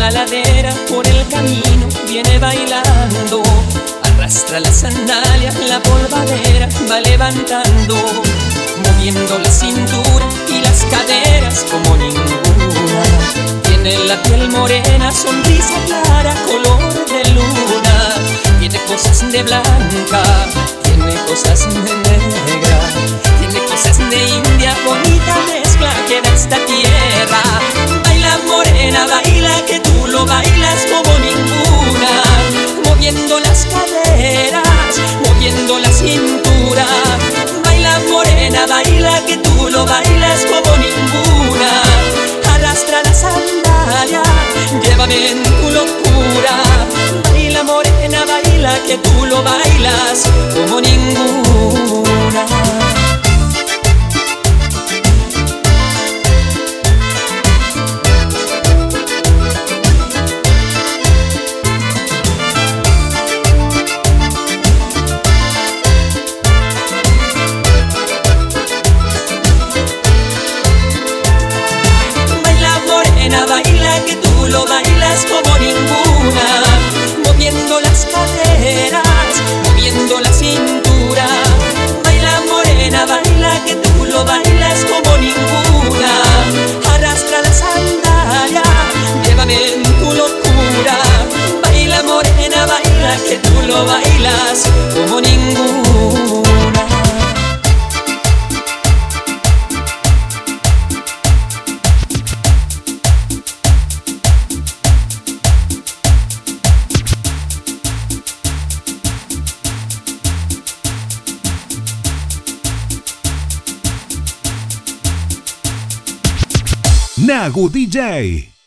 la ladera, por el camino, viene bailando. Arrastra las sandalias, la polvadera va levantando, moviendo la cintura y las caderas como ninguna. Tiene la piel morena, sonrisa clara, color de luna. Tiene cosas de blanca, tiene cosas de negra, tiene cosas de india, bonita mezcla que da esta tierra. Baila morena, baila que tú lo bailas como ninguna. Arrastra la sandalia, llévame en tu locura. Baila morena, baila que tú lo bailas como ninguna. Que tú lo bailas como ninguna. Nagu DJ.